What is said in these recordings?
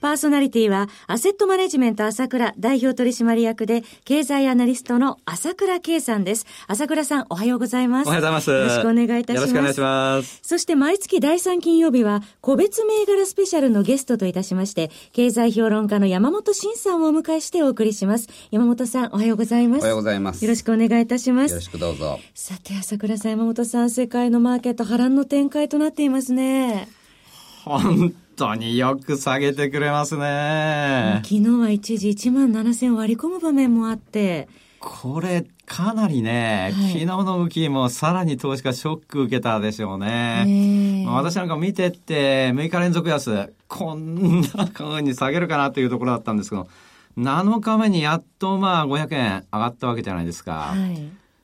パーソナリティは、アセットマネジメント朝倉代表取締役で、経済アナリストの朝倉慶さんです。朝倉さん、おはようございます。おはようございます。よろしくお願いいたします。よろしくお願いします。そして、毎月第3金曜日は、個別銘柄スペシャルのゲストといたしまして、経済評論家の山本伸さんをお迎えしてお送りします。山本さん、おはようございます。おはようございます。よろしくお願いいたします。よろしくどうぞ。さて、朝倉さん、山本さん、世界のマーケット波乱の展開となっていますね。本当によく下げてくれますね。昨日は一時1万7000割り込む場面もあって。これ、かなりね、はい、昨日の動きもさらに投資家ショック受けたでしょうね。私なんか見てって6日連続安、こんな風に下げるかなというところだったんですけど、7日目にやっとまあ500円上がったわけじゃないですか。は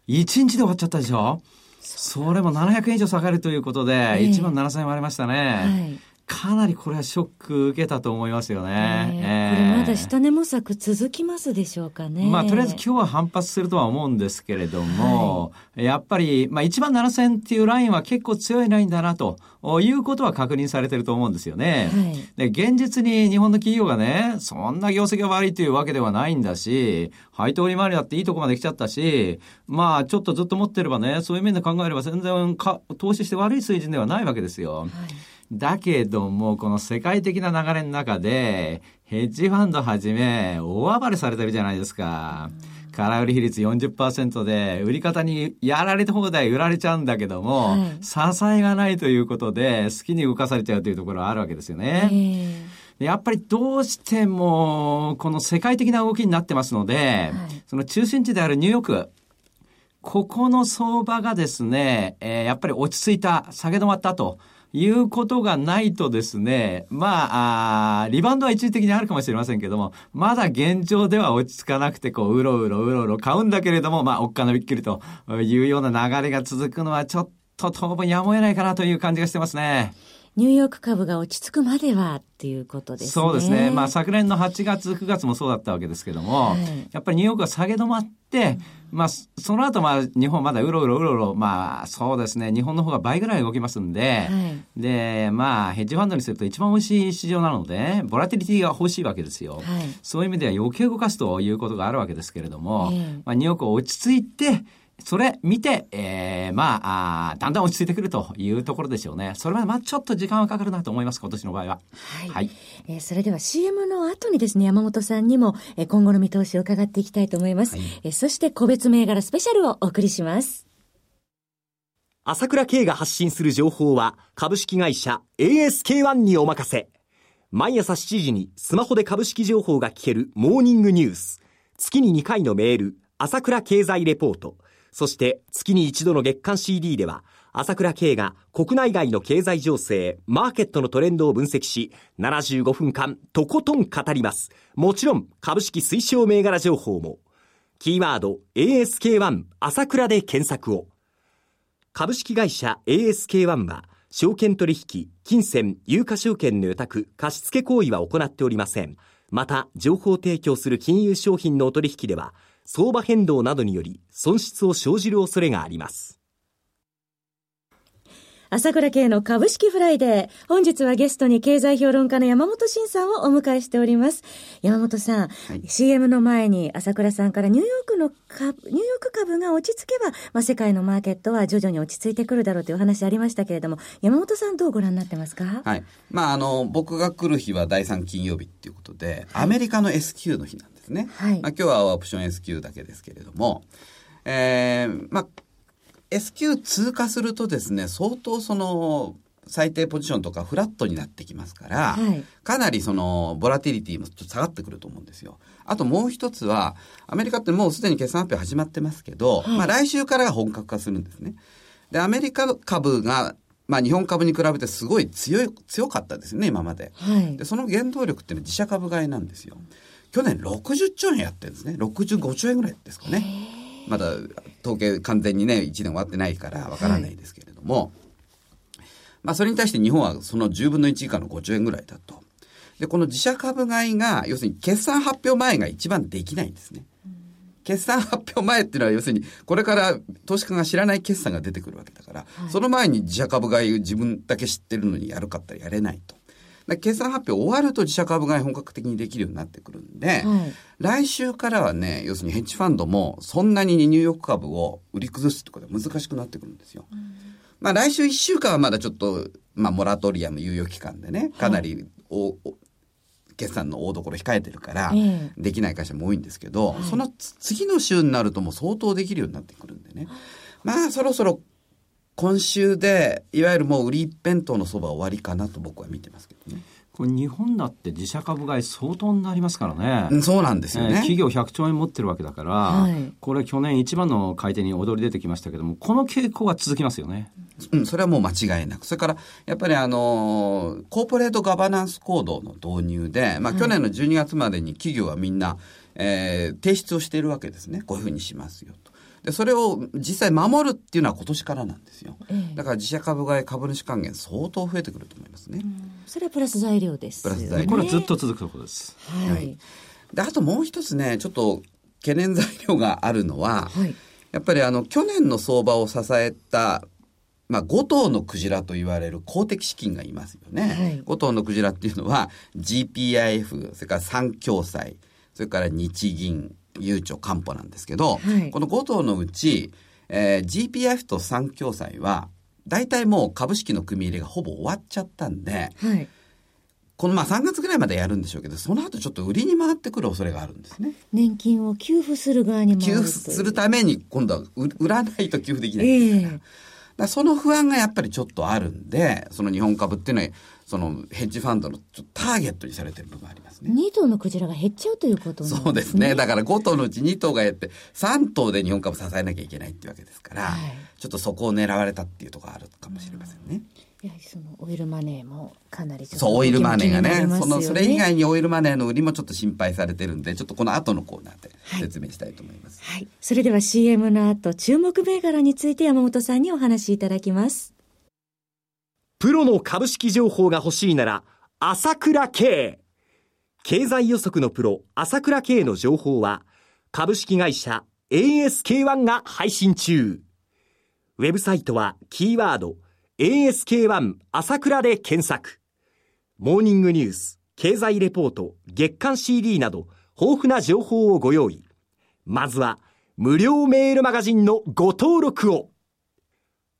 い、1日で終わっちゃったでしょ？それも700円以上下がるということで、1万7000円割れましたね。はいかなりこれはショック受けたと思いますよね。えー、これまだ下値模索続きますでしょうかね。まあ、とりあえず今日は反発するとは思うんですけれども、はい、やっぱり、まあ、1万7000っていうラインは結構強いラインだなということは確認されてると思うんですよね。はい、で、現実に日本の企業がね、そんな業績が悪いというわけではないんだし、配当利回りだっていいとこまで来ちゃったし、まあ、ちょっとずっと持ってればね、そういう面で考えれば全然か投資して悪い水準ではないわけですよ。はいだけども、この世界的な流れの中で、ヘッジファンドはじめ、大暴れされてるじゃないですか。空売り比率40%で、売り方にやられた放題売られちゃうんだけども、はい、支えがないということで、好きに動かされちゃうというところはあるわけですよね。やっぱりどうしても、この世界的な動きになってますので、はい、その中心地であるニューヨーク、ここの相場がですね、えー、やっぱり落ち着いた、下げ止まったと。いうことがないとですね、まあ、あリバウンドは一時的にあるかもしれませんけども、まだ現状では落ち着かなくて、こう、うろうろうろうろ買うんだけれども、まあ、おっかなびっくりというような流れが続くのはちょっと当分やむを得ないかなという感じがしてますね。ニューヨーク株が落ち着くまではっていうことですね。そうですね。まあ昨年の8月、9月もそうだったわけですけども、はい、やっぱりニューヨークは下げ止まって、うん、まあその後まあ日本まだうろうろうろうろ、まあそうですね、日本の方が倍ぐらい動きますんで、はい、で、まあヘッジファンドにすると一番美味しい市場なので、ボラティリティが欲しいわけですよ。はい、そういう意味では余計動かすということがあるわけですけれども、まあニューヨーク落ち着いて、それ見て、えー、まああ、だんだん落ち着いてくるというところでしょうね。それまでまあちょっと時間はかかるなと思います、今年の場合は。はい。はい、えー、それでは CM の後にですね、山本さんにも、えー、今後の見通しを伺っていきたいと思います。はい、えー、そして個別銘柄スペシャルをお送りします。朝倉慶が発信する情報は株式会社 ASK-1 にお任せ。毎朝7時にスマホで株式情報が聞けるモーニングニュース。月に2回のメール、朝倉経済レポート。そして月に一度の月間 CD では、朝倉慶が国内外の経済情勢、マーケットのトレンドを分析し、75分間とことん語ります。もちろん株式推奨銘柄情報も。キーワード ASK1 朝倉で検索を。株式会社 ASK1 は、証券取引、金銭、有価証券の預託、貸付行為は行っておりません。また、情報提供する金融商品のお取引では、相場変動などにより損失を生じる恐れがあります。朝倉慶の株式フライデー。本日はゲストに経済評論家の山本伸さんをお迎えしております。山本さん、はい、CM の前に朝倉さんからニューヨークの株、ニューヨーク株が落ち着けば、まあ、世界のマーケットは徐々に落ち着いてくるだろうというお話ありましたけれども、山本さんどうご覧になってますか？はい。まあ、あの、僕が来る日は第3金曜日っていうことで、アメリカの S q の日なんですね。はい。まあ、今日はオプション S q だけですけれども、えー、まあ、S q 通過するとですね、相当その、最低ポジションとかフラットになってきますから、はい、かなりその、ボラティリティもちょっと下がってくると思うんですよ。あともう一つは、アメリカってもうすでに決算発表始まってますけど、はい、まあ来週からが本格化するんですね。で、アメリカ株が、まあ日本株に比べてすごい強い、強かったですね、今まで。はい、で、その原動力っていうのは自社株買いなんですよ。去年60兆円やってるんですね。65兆円ぐらいですかね。まだ統計完全にね、1年終わってないからわからないですけれども、はい、まあそれに対して日本はその10分の1以下の5兆円ぐらいだと。で、この自社株買いが、要するに決算発表前が一番できないんですね。決算発表前っていうのは要するに、これから投資家が知らない決算が出てくるわけだから、はい、その前に自社株買い自分だけ知ってるのにやるかったらやれないと。決算発表終わると自社株買い本格的にできるようになってくるんで、はい、来週からはね、要するにヘッジファンドもそんなにニューヨーク株を売り崩すってことは難しくなってくるんですよ。うん、まあ来週1週間はまだちょっと、まあモラトリアム猶予期間でね、かなりお、はい決算の大所控えてるから、できない会社も多いんですけど、その次の週になるともう相当できるようになってくるんでね。まあ、そろそろ今週で、いわゆるもう売り一辺倒のそば終わりかなと僕は見てますけどね。これ日本だって自社株買い相当になりますからね。そうなんですよね。企業100兆円持ってるわけだから、はい、これ去年一番の買い手に踊り出てきましたけども、この傾向は続きますよね。うん、それはもう間違いなく。それから、やっぱりあの、コーポレートガバナンスコードの導入で、まあ去年の12月までに企業はみんな、えー、提出をしているわけですね。こういうふうにしますよと。で、それを実際守るっていうのは今年からなんですよ。ええ、だから自社株買い株主還元相当増えてくると思いますね。それはプラス材料です、プラス材料。これはずっと続くところです。はい。はい、で、あともう一つね、ちょっと懸念材料があるのは、はい、やっぱりあの、去年の相場を支えたまあ、5頭のクジラと言われる公的資金がいますよね。はい、5頭のクジラっていうのは GPIF、それから三共済、それから日銀、ゆうちょ、かんぽなんですけど、はい、この5頭のうち、えー、GPF と三共済は、大体もう株式の組み入れがほぼ終わっちゃったんで、はい、このまあ3月ぐらいまでやるんでしょうけど、その後ちょっと売りに回ってくる恐れがあるんですね。年金を給付する側に給付するために今度は売らないと給付できないですから。えーだその不安がやっぱりちょっとあるんで、その日本株っていうのは、そのヘッジファンドのターゲットにされてる部分ありますね。2頭のクジラが減っちゃうということね。そうですね。だから5頭のうち2頭が減って、3頭で日本株支えなきゃいけないっていうわけですから、はい、ちょっとそこを狙われたっていうところあるかもしれませんね。やはりそのオイルマネーもかなりそう、オイルマネーがね、ねその、それ以外にオイルマネーの売りもちょっと心配されてるんで、ちょっとこの後のコーナーで説明したいと思います。はい。はい、それでは CM の後、注目銘柄について山本さんにお話しいただきます。プロの株式情報が欲しいなら、朝倉慶。経済予測のプロ、朝倉慶の情報は、株式会社 ASK1 が配信中。ウェブサイトはキーワード ASK1 朝倉で検索。モーニングニュース、経済レポート、月刊 CD など豊富な情報をご用意。まずは無料メールマガジンのご登録を。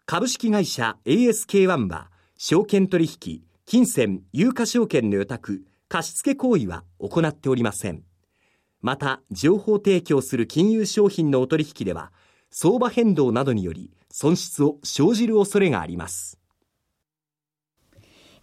株式会社 ASK1 は証券取引、金銭、有価証券の予託、貸付行為は行っておりません。また、情報提供する金融商品のお取引では、相場変動などにより損失を生じる恐れがあります。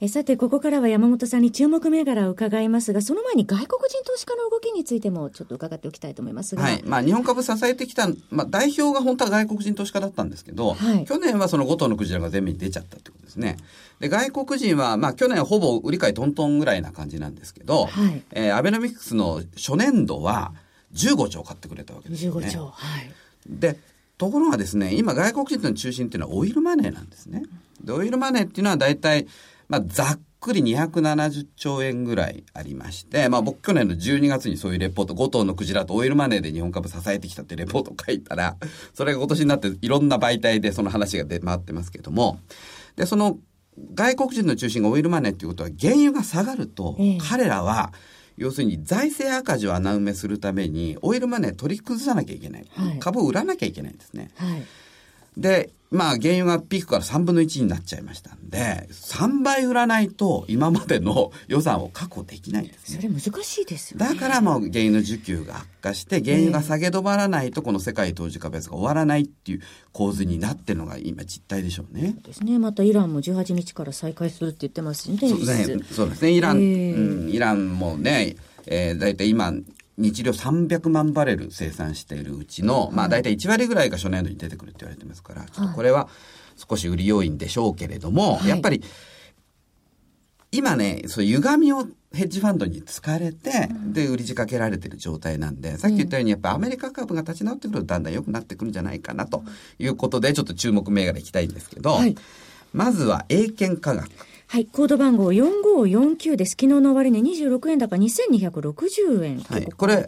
えさて、ここからは山本さんに注目銘柄を伺いますが、その前に外国人投資家の動きについてもちょっと伺っておきたいと思いますが。はい。まあ、日本株支えてきた、まあ、代表が本当は外国人投資家だったんですけど、はい、去年はその5頭のクジラが全面に出ちゃったってことですね。で、外国人は、まあ、去年ほぼ売り買いトントンぐらいな感じなんですけど、はい、えー、アベノミクスの初年度は15兆買ってくれたわけですよね。15兆。はい。で、ところがですね、今外国人の中心っていうのはオイルマネーなんですね。で、オイルマネーっていうのは大体、まあ、ざっくり270兆円ぐらいありまして、まあ僕去年の12月にそういうレポート、5頭のクジラとオイルマネーで日本株支えてきたってレポートを書いたら、それが今年になっていろんな媒体でその話が出回ってますけども、で、その外国人の中心がオイルマネーっていうことは原油が下がると、彼らは、要するに財政赤字を穴埋めするためにオイルマネー取り崩さなきゃいけない、はい、株を売らなきゃいけないんですね。はい、でまあ、原油がピークから3分の1になっちゃいましたんで、3倍売らないと今までの予算を確保できないんですね。それ難しいですよ、ね、だからもう原油の需給が悪化して、原油が下げ止まらないと、この世界投資家別が終わらないっていう構図になってるのが今実態でしょうね。そうですね。またイランも18日から再開するって言ってますね。そうですね。そうですね。イラン、うん、イランもね、えー、大体今、日量300万バレル生産しているうちの、まあ大体1割ぐらいが初年度に出てくるって言われてますから、ちょっとこれは少し売り要因でしょうけれども、やっぱり、今ね、そう歪みをヘッジファンドに疲れて、で、売り仕掛けられてる状態なんで、さっき言ったように、やっぱアメリカ株が立ち直ってくるとだんだん良くなってくるんじゃないかなということで、ちょっと注目銘柄いきたいんですけど、はい、まずは英検科学。はい、コード番号4549です。昨日の終値26円高2260円。はい、これ、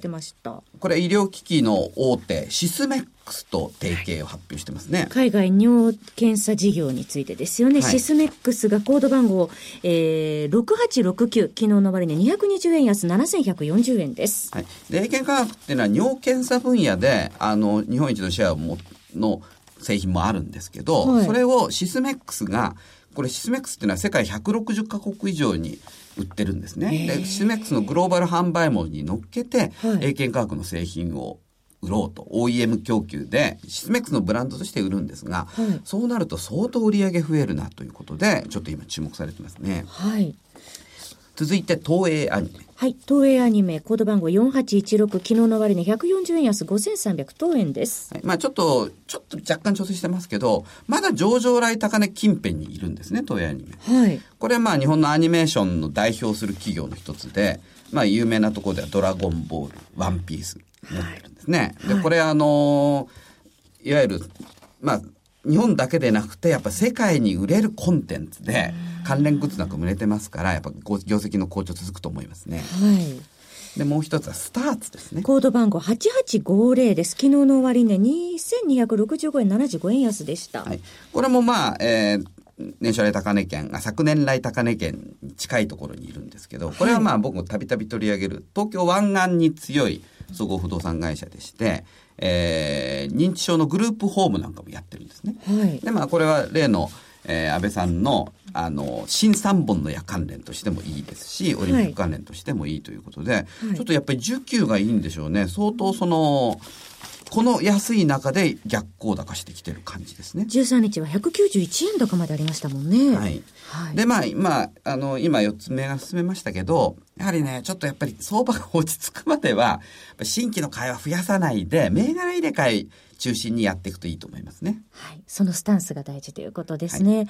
これ医療機器の大手、シスメックスと提携を発表してますね。海外尿検査事業についてですよね。はい、シスメックスがコード番号、えー、6869、昨日の終値220円安7140円です。はい。で、英検科学っていうのは尿検査分野で、あの、日本一のシェアをも、の製品もあるんですけど、はい、それをシスメックスがこれシスメックスっていうのは世界160カ国以上に売ってるんですね。で、シスメックスのグローバル販売網に乗っけて、はい、英検科学の製品を売ろうと OEM 供給でシスメックスのブランドとして売るんですが、はい、そうなると相当売り上げ増えるなということでちょっと今注目されてますね。はい。続いて東映アニメ。はい。東映アニメ、コード番号4816、昨日の終値140円安5300等円です。はい、まあちょっと、ちょっと若干調整してますけど、まだ上場来高値近辺にいるんですね、東映アニメ。はい。これはまあ日本のアニメーションの代表する企業の一つで、まあ有名なところではドラゴンボール、ワンピース持ってるんですね。はい、で、これあのー、いわゆる、まあ、日本だけでなくて、やっぱ世界に売れるコンテンツで、関連グッズなんかも売れてますから、やっぱ業績の好調続くと思いますね。はい。で、もう一つはスターツですね。コード番号8850です。昨日の終値、2265円75円安でした。はい。これもまあ、えー、年初来高値圏、昨年来高値圏に近いところにいるんですけど、これはまあ僕もたびたび取り上げる、東京湾岸に強い総合不動産会社でして、えー、認知症のグループホームなんかもやってるんですね。はい、で、まあ、これは例の、えー、安倍さんの、あの、新三本の矢関連としてもいいですし、オリンピック関連としてもいいということで、はい、ちょっとやっぱり需給がいいんでしょうね。相当その、この安い中で逆行高してきてる感じですね。13日は191円高までありましたもんね。はい。はい、で、まあ、今、あの、今4つ目が進めましたけど、やはりね、ちょっとやっぱり相場が落ち着くまでは、新規の買いは増やさないで、銘柄入れ替え中心にやっていくといいと思いますね。はい。そのスタンスが大事ということですね。はい、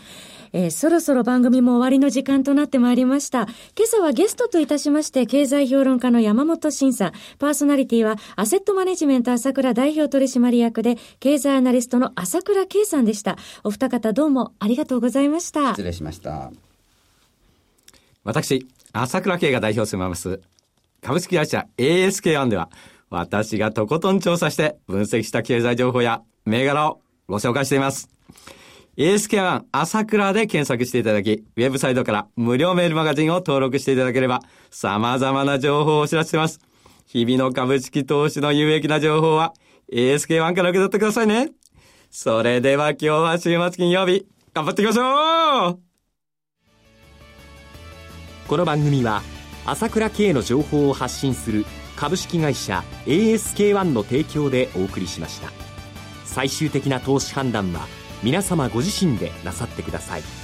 えー、そろそろ番組も終わりの時間となってまいりました。今朝はゲストといたしまして、経済評論家の山本慎さん、パーソナリティはアセットマネジメント朝倉代表取締役で、経済アナリストの朝倉圭さんでした。お二方どうもありがとうございました。失礼しました。私、朝倉圭が代表を務めます、株式会社 ASK1 では、私がとことん調査して分析した経済情報や銘柄をご紹介しています。ASK1 朝倉で検索していただき、ウェブサイトから無料メールマガジンを登録していただければ、様々な情報をお知らせします。日々の株式投資の有益な情報は ASK1 から受け取ってくださいね。それでは今日は週末金曜日、頑張っていきましょうこの番組は、朝倉慶の情報を発信する株式会社 ASK-1 の提供でお送りしました。最終的な投資判断は皆様ご自身でなさってください。